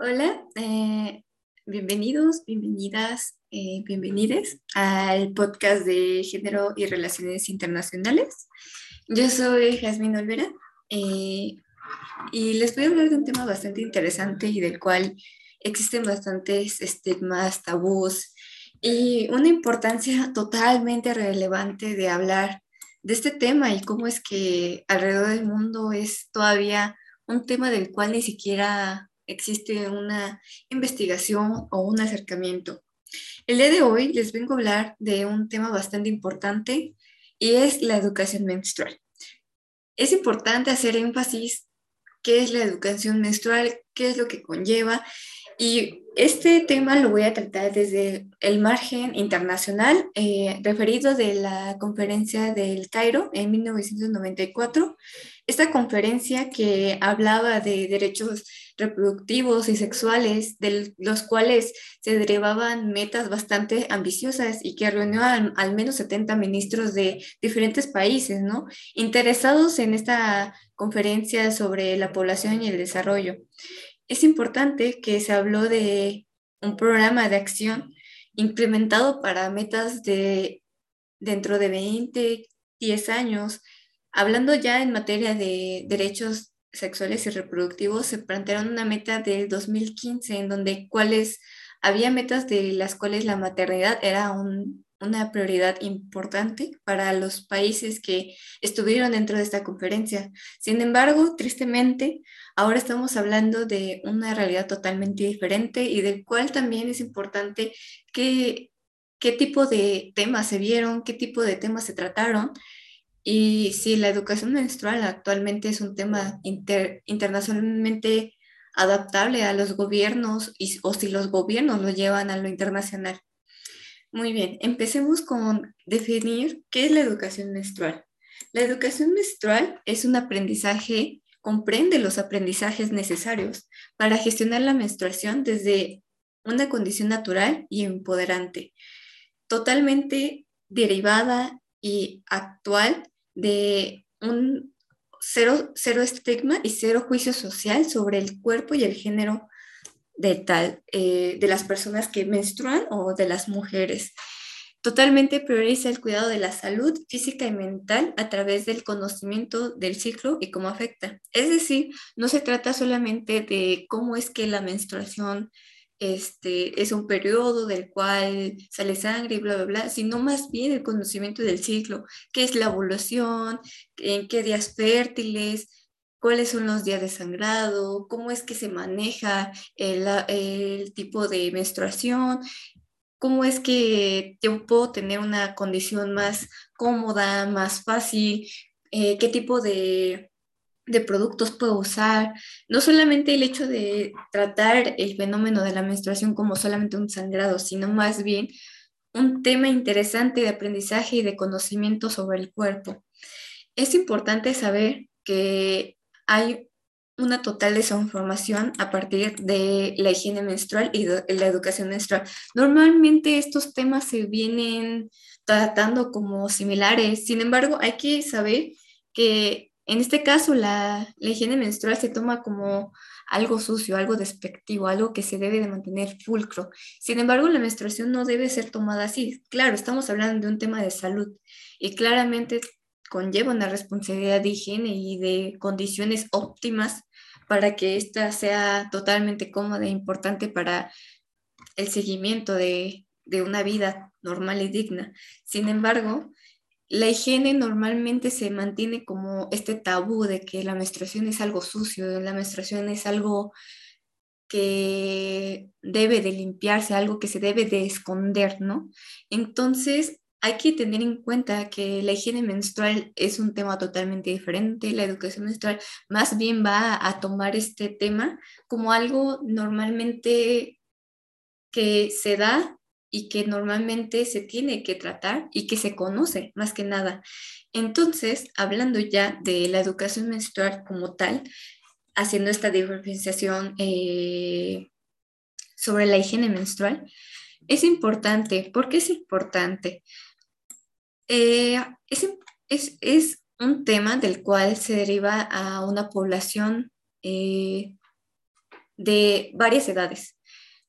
Hola, eh, bienvenidos, bienvenidas, eh, bienvenides al podcast de Género y Relaciones Internacionales. Yo soy Jasmine Olvera eh, y les voy a hablar de un tema bastante interesante y del cual existen bastantes estigmas, tabús y una importancia totalmente relevante de hablar de este tema y cómo es que alrededor del mundo es todavía un tema del cual ni siquiera existe una investigación o un acercamiento. El día de hoy les vengo a hablar de un tema bastante importante y es la educación menstrual. Es importante hacer énfasis qué es la educación menstrual, qué es lo que conlleva y este tema lo voy a tratar desde el margen internacional, eh, referido de la conferencia del Cairo en 1994. Esta conferencia que hablaba de derechos reproductivos y sexuales, de los cuales se derivaban metas bastante ambiciosas y que reunió al, al menos 70 ministros de diferentes países, ¿no? Interesados en esta conferencia sobre la población y el desarrollo es importante que se habló de un programa de acción implementado para metas de dentro de 20, 10 años. Hablando ya en materia de derechos sexuales y reproductivos, se plantearon una meta de 2015 en donde cuáles había metas de las cuales la maternidad era una prioridad importante para los países que estuvieron dentro de esta conferencia. Sin embargo, tristemente, Ahora estamos hablando de una realidad totalmente diferente y del cual también es importante que, qué tipo de temas se vieron, qué tipo de temas se trataron y si la educación menstrual actualmente es un tema internacionalmente adaptable a los gobiernos y, o si los gobiernos lo llevan a lo internacional. Muy bien, empecemos con definir qué es la educación menstrual. La educación menstrual es un aprendizaje comprende los aprendizajes necesarios para gestionar la menstruación desde una condición natural y empoderante, totalmente derivada y actual de un cero, cero estigma y cero juicio social sobre el cuerpo y el género de tal, eh, de las personas que menstruan o de las mujeres. Totalmente prioriza el cuidado de la salud física y mental a través del conocimiento del ciclo y cómo afecta. Es decir, no se trata solamente de cómo es que la menstruación este, es un periodo del cual sale sangre y bla, bla, bla, sino más bien el conocimiento del ciclo, qué es la ovulación, en qué días fértiles, cuáles son los días de sangrado, cómo es que se maneja el, tipo de menstruación, cómo es que yo puedo tener una condición más cómoda, más fácil, eh, qué tipo de, de productos puedo usar. No solamente el hecho de tratar el fenómeno de la menstruación como solamente un sangrado, sino más bien un tema interesante de aprendizaje y de conocimiento sobre el cuerpo. Es importante saber que hay una total desinformación a partir de la higiene menstrual y de la educación menstrual. Normalmente estos temas se vienen tratando como similares, sin embargo, hay que saber que en este caso la, la higiene menstrual se toma como algo sucio, algo despectivo, algo que se debe de mantener pulcro. Sin embargo, la menstruación no debe ser tomada así. Claro, estamos hablando de un tema de salud y claramente conlleva una responsabilidad de higiene y de condiciones óptimas para que ésta sea totalmente cómoda e importante para el seguimiento de, de una vida normal y digna. Sin embargo, la higiene normalmente se mantiene como este tabú de que la menstruación es algo sucio, la menstruación es algo que debe de limpiarse, algo que se debe de esconder, ¿no? Entonces, hay que tener en cuenta que la higiene menstrual es un tema totalmente diferente. La educación menstrual más bien va a tomar este tema como algo normalmente que se da y que normalmente se tiene que tratar y que se conoce más que nada. Entonces, hablando ya de la educación menstrual como tal, haciendo esta diferenciación eh, sobre la higiene menstrual, es importante. ¿Por qué es importante? Eh, es, un tema del cual se deriva a una población eh, de varias edades.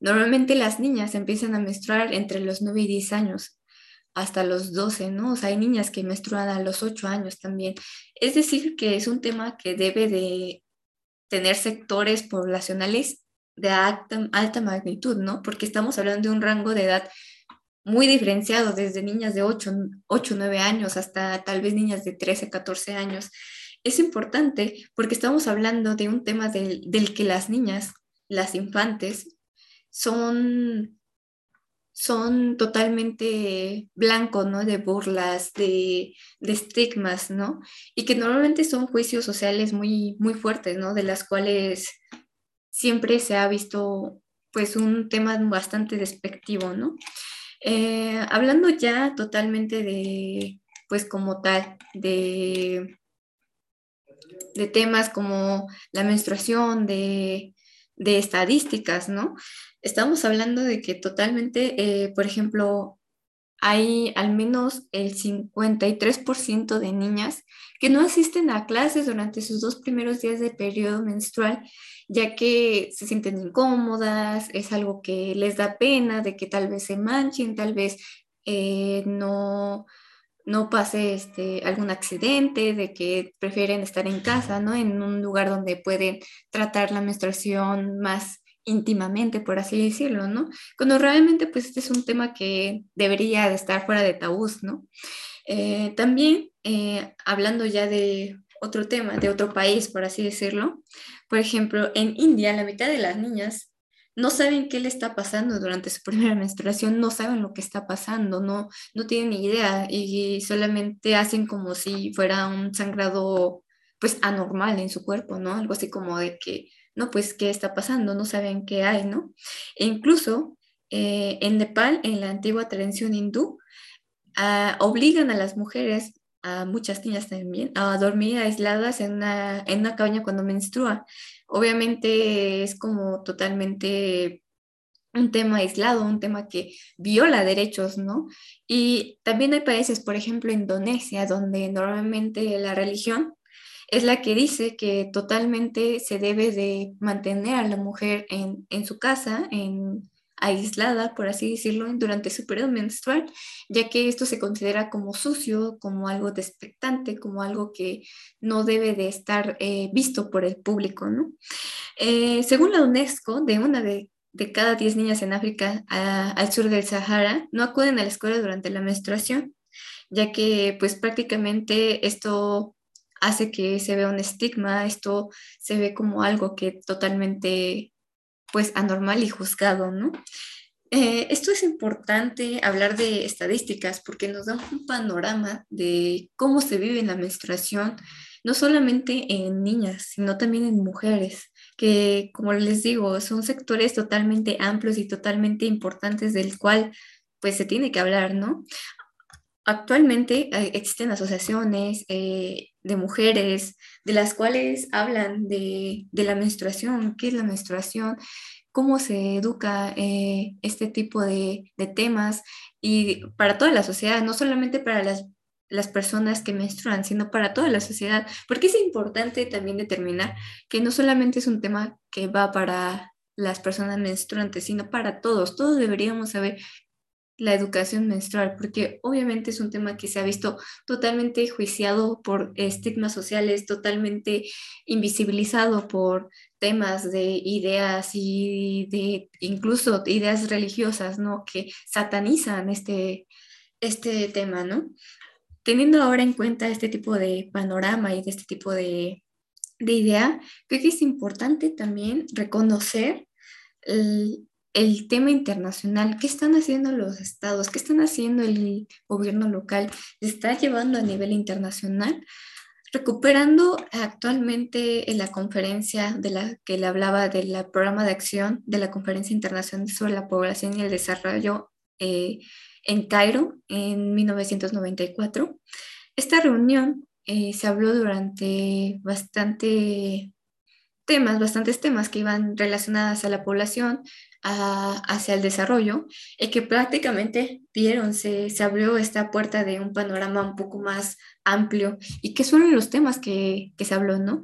Normalmente las niñas empiezan a menstruar entre los 9 y 10 años, hasta los 12, ¿no? O sea, hay niñas que menstruan a los 8 años también. Es decir, que es un tema que debe de tener sectores poblacionales de alta, alta magnitud, ¿no? Porque estamos hablando de un rango de edad muy diferenciado, desde niñas de 8, 8, 9 años hasta tal vez niñas de 13, 14 años. Es importante porque estamos hablando de un tema del, del que las niñas, las infantes, son, son totalmente blancos, ¿no? De burlas, de, de, estigmas, ¿no? Y que normalmente son juicios sociales muy, muy fuertes, ¿no? De las cuales siempre se ha visto, pues, un tema bastante despectivo, ¿no? Eh, hablando ya totalmente de, pues, como tal, de, de temas como la menstruación, de de estadísticas, ¿no? Estamos hablando de que totalmente, eh, por ejemplo, hay al menos el 53% de niñas que no asisten a clases durante sus dos primeros días de periodo menstrual, ya que se sienten incómodas, es algo que les da pena de que tal vez se manchen, tal vez eh, no, no pase este, algún accidente, de que prefieren estar en casa, ¿no? En un lugar donde pueden tratar la menstruación más íntimamente, por así decirlo, ¿no? Cuando realmente, pues, este es un tema que debería de estar fuera de tabús, ¿no? Eh, también, eh, hablando ya de otro tema, de otro país, por así decirlo, por ejemplo, en India, la mitad de las niñas no saben qué le está pasando durante su primera menstruación, no saben lo que está pasando, no, no tienen ni idea y solamente hacen como si fuera un sangrado pues anormal en su cuerpo, ¿no? Algo así como de que, no, pues, ¿qué está pasando? No saben qué hay, ¿no? E incluso eh, en Nepal, en la antigua tradición hindú, ah, obligan a las mujeres a muchas niñas también, a dormir aisladas en una, en una cabaña cuando menstrua. Obviamente es como totalmente un tema aislado, un tema que viola derechos, ¿no? Y también hay países, por ejemplo, Indonesia, donde normalmente la religión es la que dice que totalmente se debe de mantener a la mujer en, en su casa, en, aislada, por así decirlo, durante su periodo menstrual, ya que esto se considera como sucio, como algo despectante, como algo que no debe de estar eh, visto por el público, ¿no? Eh, según la UNESCO, de una de, cada diez niñas en África al sur del Sahara no acuden a la escuela durante la menstruación, ya que pues prácticamente esto hace que se vea un estigma, esto se ve como algo que totalmente pues anormal y juzgado, ¿no? Eh, esto es importante hablar de estadísticas porque nos da un panorama de cómo se vive la menstruación, no solamente en niñas, sino también en mujeres, que como les digo, son sectores totalmente amplios y totalmente importantes del cual pues se tiene que hablar, ¿no? Actualmente eh, existen asociaciones eh, de mujeres de las cuales hablan de, la menstruación, qué es la menstruación, cómo se educa eh, este tipo de, temas y para toda la sociedad, no solamente para las, las personas que menstruan, sino para toda la sociedad, porque es importante también determinar que no solamente es un tema que va para las personas menstruantes, sino para todos. Todos deberíamos saber la educación menstrual, porque obviamente es un tema que se ha visto totalmente juiciado por estigmas sociales, totalmente invisibilizado por temas de ideas y de incluso ideas religiosas, ¿no? Que satanizan este, este tema, ¿no? Teniendo ahora en cuenta este tipo de panorama y de este tipo de, de idea, creo que es importante también reconocer el tema internacional, qué están haciendo los estados, qué están haciendo el gobierno local, se está llevando a nivel internacional, recuperando actualmente en la conferencia de la que le hablaba del programa de acción de la Conferencia Internacional sobre la Población y el Desarrollo eh, en Cairo en 1994. Esta reunión eh, se habló durante bastante temas, bastantes temas que iban relacionados a la población, hacia el desarrollo y que prácticamente vieron, se, se, abrió esta puerta de un panorama un poco más amplio y que son los temas que, que se habló, ¿no?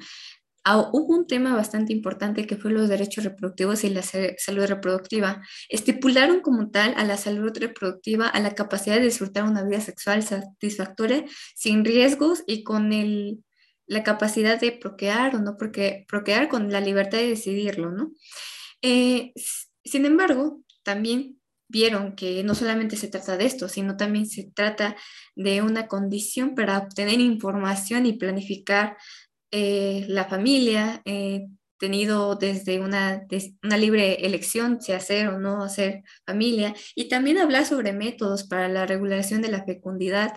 ah, hubo un tema bastante importante que fue los derechos reproductivos y la salud reproductiva. Estipularon como tal a la salud reproductiva a la capacidad de disfrutar una vida sexual satisfactoria sin riesgos y con el, la capacidad de procrear o no porque, procrear con la libertad de decidirlo, ¿no? Eh, sin embargo, también vieron que no solamente se trata de esto, sino también se trata de una condición para obtener información y planificar eh, la familia, eh, tenido desde una, una, libre elección si hacer o no hacer familia, y también hablar sobre métodos para la regulación de la fecundidad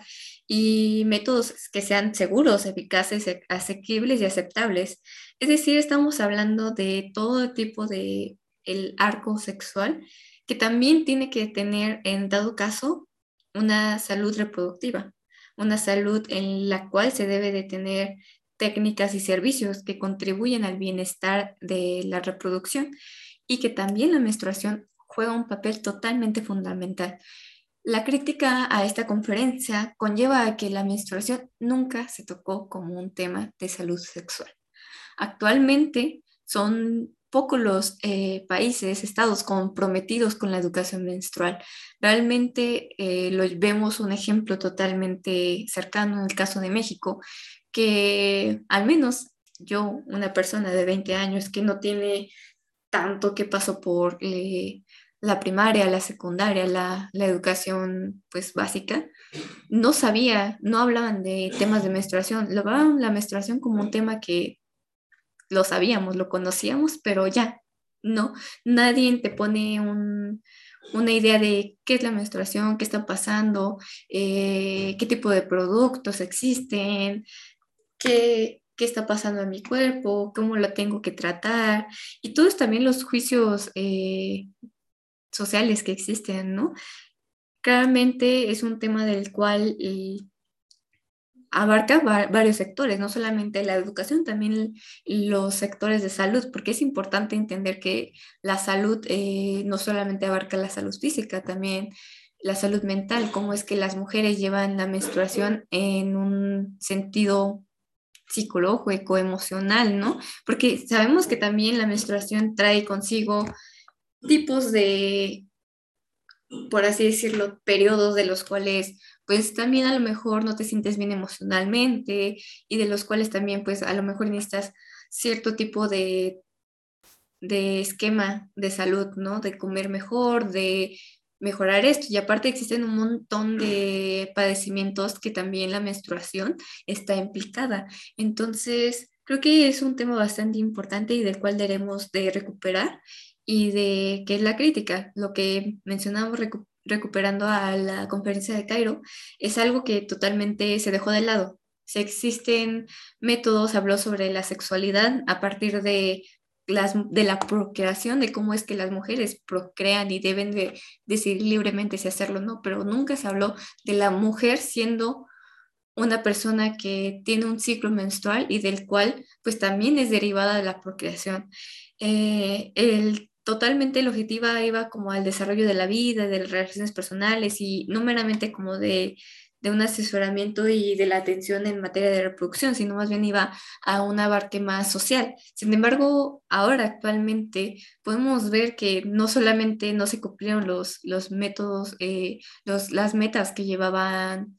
y métodos que sean seguros, eficaces, asequibles y aceptables. Es decir, estamos hablando de todo tipo de el arco sexual que también tiene que tener, en dado caso, una salud reproductiva, una salud en la cual se debe de tener técnicas y servicios que contribuyen al bienestar de la reproducción y que también la menstruación juega un papel totalmente fundamental. La crítica a esta conferencia conlleva a que la menstruación nunca se tocó como un tema de salud sexual. Actualmente son pocos los eh, países, estados comprometidos con la educación menstrual. Realmente eh, lo vemos un ejemplo totalmente cercano en el caso de México, que al menos yo, una persona de 20 años que no tiene tanto que pasó por eh, la primaria, la secundaria, la, la, educación pues básica, no sabía, no hablaban de temas de menstruación, lo hablaban la menstruación como un tema que lo sabíamos, lo conocíamos, pero ya, no, nadie te pone una idea de qué es la menstruación, qué está pasando, eh, qué tipo de productos existen, qué, está pasando en mi cuerpo, cómo lo tengo que tratar, y todos también los juicios eh, sociales que existen, ¿no? Claramente es un tema del cual eh, abarca varios sectores, no solamente la educación, también los sectores de salud, porque es importante entender que la salud eh, no solamente abarca la salud física, también la salud mental, cómo es que las mujeres llevan la menstruación en un sentido psicológico, emocional, ¿no? Porque sabemos que también la menstruación trae consigo tipos de, por así decirlo, periodos de los cuales pues también a lo mejor no te sientes bien emocionalmente y de los cuales también pues a lo mejor necesitas cierto tipo de, de esquema de salud, ¿no? De comer mejor, de mejorar esto. Y aparte existen un montón de padecimientos que también la menstruación está implicada. Entonces, creo que es un tema bastante importante y del cual debemos de recuperar y de qué es la crítica, lo que mencionamos, recuperando a la conferencia de Cairo, es algo que totalmente se dejó de lado. Si existen métodos, habló sobre la sexualidad a partir de, las, de la procreación, de cómo es que las mujeres procrean y deben de decidir libremente si hacerlo o no, pero nunca se habló de la mujer siendo una persona que tiene un ciclo menstrual y del cual pues también es derivada de la procreación. Eh, el totalmente el objetivo iba como al desarrollo de la vida, de las relaciones personales y no meramente como de, de un asesoramiento y de la atención en materia de reproducción, sino más bien iba a un abarque más social. Sin embargo, ahora actualmente podemos ver que no solamente no se cumplieron los, los métodos, eh, los, las metas que llevaban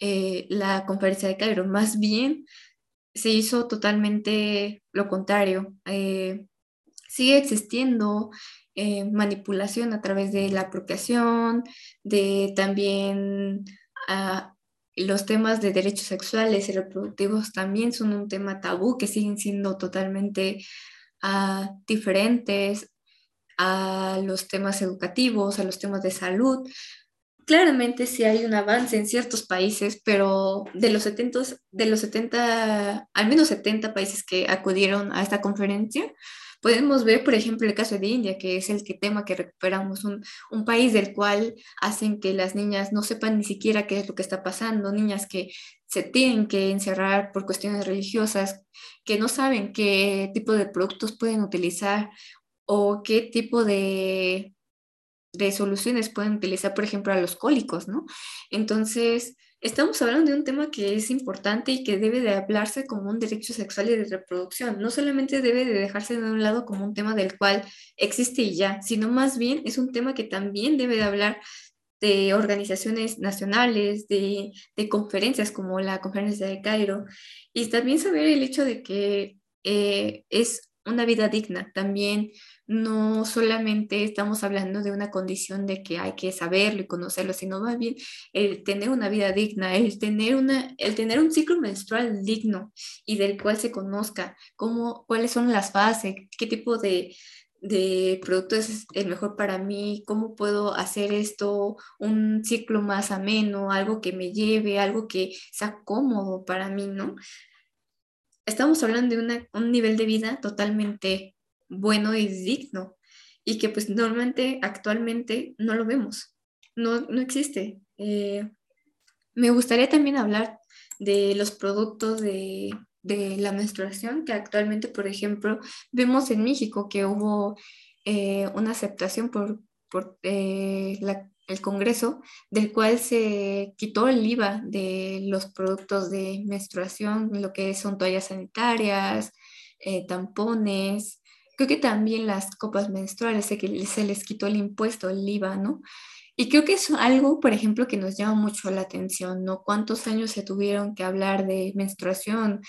eh, la conferencia de Cairo, más bien se hizo totalmente lo contrario. Eh, sigue existiendo eh, manipulación a través de la apropiación, de también ah, los temas de derechos sexuales y reproductivos también son un tema tabú que siguen siendo totalmente ah, diferentes a los temas educativos, a los temas de salud. Claramente sí hay un avance en ciertos países, pero de los 70, de los 70, al menos 70 países que acudieron a esta conferencia, Podemos ver, por ejemplo, el caso de India, que es el que tema que recuperamos, un, país del cual hacen que las niñas no sepan ni siquiera qué es lo que está pasando, niñas que se tienen que encerrar por cuestiones religiosas, que no saben qué tipo de productos pueden utilizar o qué tipo de, de soluciones pueden utilizar, por ejemplo, a los cólicos, ¿no? Entonces, estamos hablando de un tema que es importante y que debe de hablarse como un derecho sexual y de reproducción. No solamente debe de dejarse de un lado como un tema del cual existe y ya, sino más bien es un tema que también debe de hablar de organizaciones nacionales, de, de conferencias como la conferencia de Cairo, y también saber el hecho de que eh, es una vida digna. También no solamente estamos hablando de una condición de que hay que saberlo y conocerlo, sino más el tener una vida digna, el tener, una, el tener un ciclo menstrual digno y del cual se conozca cómo, cuáles son las fases, qué tipo de, de producto es el mejor para mí, cómo puedo hacer esto un ciclo más ameno, algo que me lleve, algo que sea cómodo para mí, ¿no? Estamos hablando de un nivel de vida totalmente bueno y digno y que pues normalmente actualmente no lo vemos, no, no existe. Eh, me gustaría también hablar de los productos de de la menstruación, que actualmente, por ejemplo, vemos en México que hubo eh, una aceptación por, por eh, el Congreso, del cual se quitó el IVA de los productos de menstruación, lo que son toallas sanitarias, tampones, creo que también las copas menstruales, se, se les quitó el impuesto, el IVA, ¿no? Y creo que es algo, por ejemplo, que nos llama mucho la atención, ¿no? ¿Cuántos años se tuvieron que hablar de menstruación?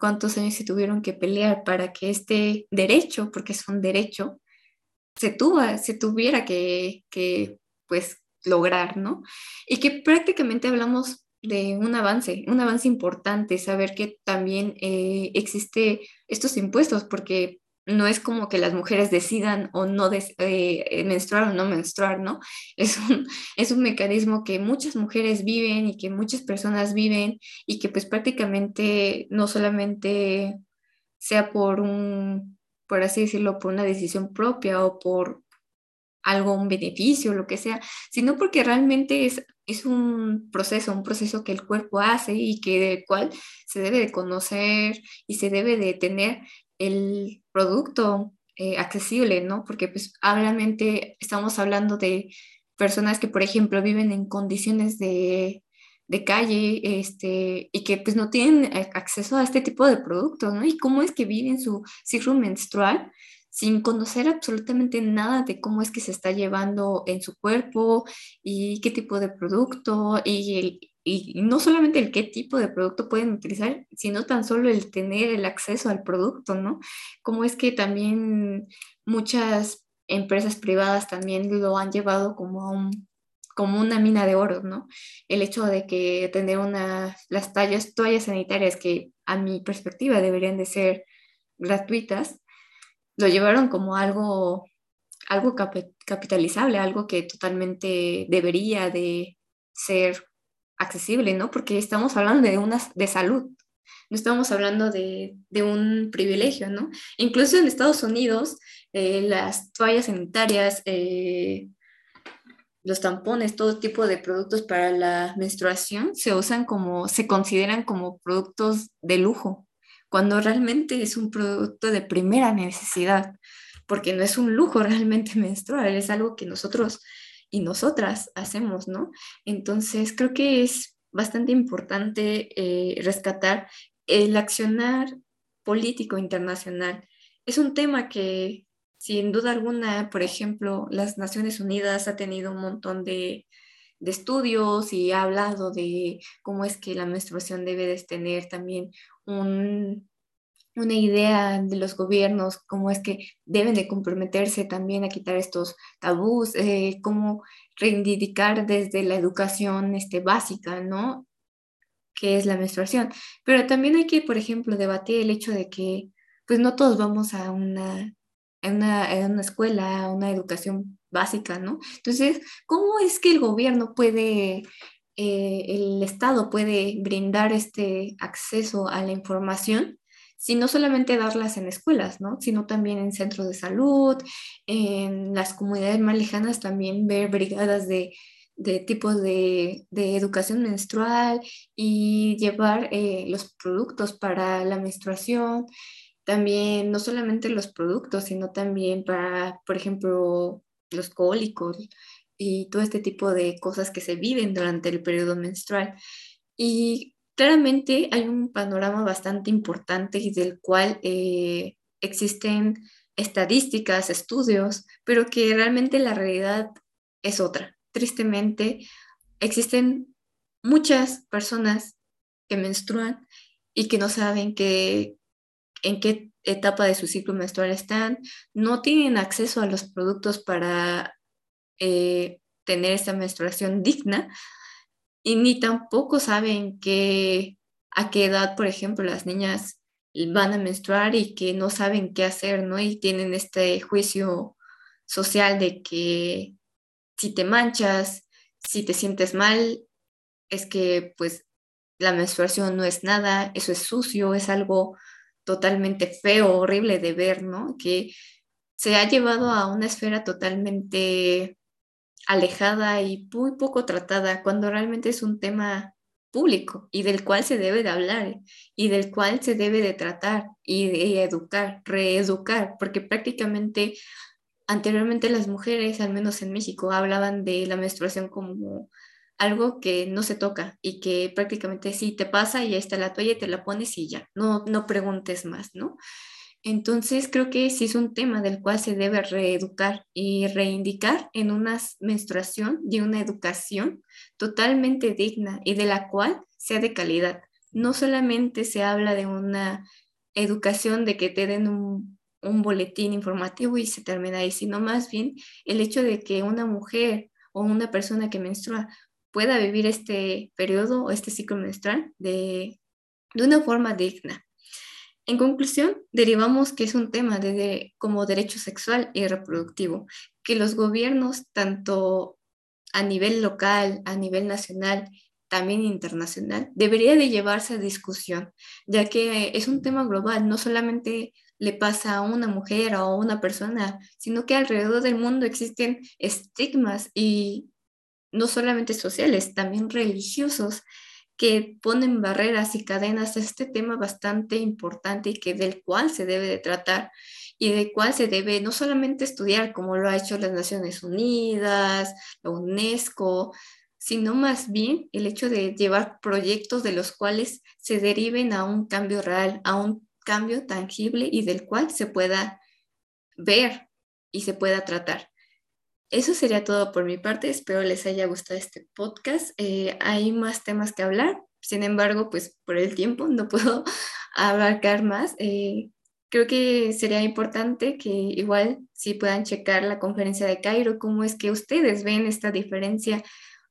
¿Cuántos años se tuvieron que pelear para que este derecho, porque es un derecho, se, tuvo, se tuviera que, que, pues, lograr, ¿no? Y que prácticamente hablamos de un avance, un avance importante, saber que también eh, existe estos impuestos, porque no es como que las mujeres decidan o no eh, menstruar o no menstruar, ¿no? Es un, es un mecanismo que muchas mujeres viven y que muchas personas viven y que pues prácticamente no solamente sea por un, por así decirlo, por una decisión propia o por algo, un beneficio, lo que sea, sino porque realmente es, es un proceso, un proceso que el cuerpo hace y que del cual se debe de conocer y se debe de tener el producto eh, accesible, ¿no? Porque pues obviamente estamos hablando de personas que, por ejemplo, viven en condiciones de, de calle este, y que pues no tienen acceso a este tipo de productos, ¿no? Y cómo es que viven su ciclo menstrual sin conocer absolutamente nada de cómo es que se está llevando en su cuerpo y qué tipo de producto y el, y no solamente el qué tipo de producto pueden utilizar, sino tan solo el tener el acceso al producto, ¿no? Como es que también muchas empresas privadas también lo han llevado como un como una mina de oro, ¿no? El hecho de que tener una, las tallas, toallas sanitarias que a mi perspectiva deberían de ser gratuitas, lo llevaron como algo, algo capitalizable, algo que totalmente debería de ser accesible, ¿no? Porque estamos hablando de, una, de salud, no estamos hablando de, de un privilegio, ¿no? Incluso en Estados Unidos, eh, las toallas sanitarias, eh, los tampones, todo tipo de productos para la menstruación se usan como, se consideran como productos de lujo, cuando realmente es un producto de primera necesidad, porque no es un lujo realmente menstrual, es algo que nosotros y nosotras hacemos, ¿no? Entonces, creo que es bastante importante eh, rescatar el accionar político internacional. Es un tema que, sin duda alguna, por ejemplo, las Naciones Unidas ha tenido un montón de, de estudios y ha hablado de cómo es que la menstruación debe de tener también un, una idea de los gobiernos, cómo es que deben de comprometerse también a quitar estos tabús, eh, cómo reivindicar desde la educación este, básica, ¿no? Que es la menstruación. Pero también hay que, por ejemplo, debatir el hecho de que, pues no todos vamos a una, una, a una escuela, a una educación básica, ¿no? Entonces, ¿cómo es que el gobierno puede eh, el Estado puede brindar este acceso a la información si no solamente darlas en escuelas, ¿no? sino también en centros de salud, en las comunidades más lejanas también ver brigadas de, de tipos de, de, educación menstrual y llevar eh, los productos para la menstruación, también no solamente los productos, sino también para, por ejemplo, los cólicos y todo este tipo de cosas que se viven durante el periodo menstrual. Y claramente hay un panorama bastante importante y del cual eh, existen estadísticas, estudios, pero que realmente la realidad es otra. Tristemente, existen muchas personas que menstruan y que no saben que, en qué etapa de su ciclo menstrual están, no tienen acceso a los productos para eh, tener esta menstruación digna y ni tampoco saben que a qué edad, por ejemplo, las niñas van a menstruar y que no saben qué hacer, ¿no? Y tienen este juicio social de que si te manchas, si te sientes mal, es que pues la menstruación no es nada, eso es sucio, es algo totalmente feo, horrible de ver, ¿no? Que se ha llevado a una esfera totalmente alejada y muy poco tratada, cuando realmente es un tema público y del cual se debe de hablar y del cual se debe de tratar y de educar, reeducar, porque prácticamente anteriormente las mujeres, al menos en México, hablaban de la menstruación como algo que no se toca y que prácticamente sí te pasa y ahí está la toalla te la pones y ya, no, no preguntes más, ¿no? Entonces creo que sí es un tema del cual se debe reeducar y reindicar en una menstruación y una educación totalmente digna y de la cual sea de calidad. No solamente se habla de una educación de que te den un, boletín informativo y se termina ahí, sino más bien el hecho de que una mujer o una persona que menstrua pueda vivir este periodo o este ciclo menstrual de, de una forma digna. En conclusión, derivamos que es un tema de, como derecho sexual y reproductivo, que los gobiernos, tanto a nivel local, a nivel nacional, también internacional, debería de llevarse a discusión, ya que es un tema global, no solamente le pasa a una mujer o a una persona, sino que alrededor del mundo existen estigmas y no solamente sociales, también religiosos, que ponen barreras y cadenas a este tema bastante importante y que del cual se debe de tratar y del cual se debe no solamente estudiar como lo ha hecho las Naciones Unidas, la UNESCO, sino más bien el hecho de llevar proyectos de los cuales se deriven a un cambio real, a un cambio tangible y del cual se pueda ver y se pueda tratar. Eso sería todo por mi parte. Espero les haya gustado este podcast. Eh, hay más temas que hablar. Sin embargo, pues por el tiempo no puedo abarcar más. Eh, creo que sería importante que igual si puedan checar la conferencia de Cairo, cómo es que ustedes ven esta diferencia,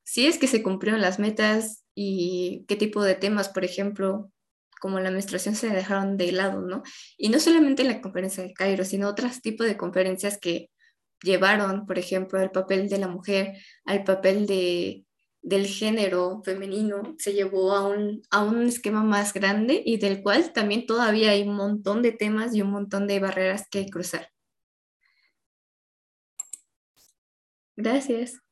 si es que se cumplieron las metas y qué tipo de temas, por ejemplo, como la menstruación se dejaron de lado, ¿no? Y no solamente en la conferencia de Cairo, sino otros tipos de conferencias que llevaron, por ejemplo, el papel de la mujer, al papel de, del género femenino, se llevó a un, a un esquema más grande y del cual también todavía hay un montón de temas y un montón de barreras que cruzar. Gracias.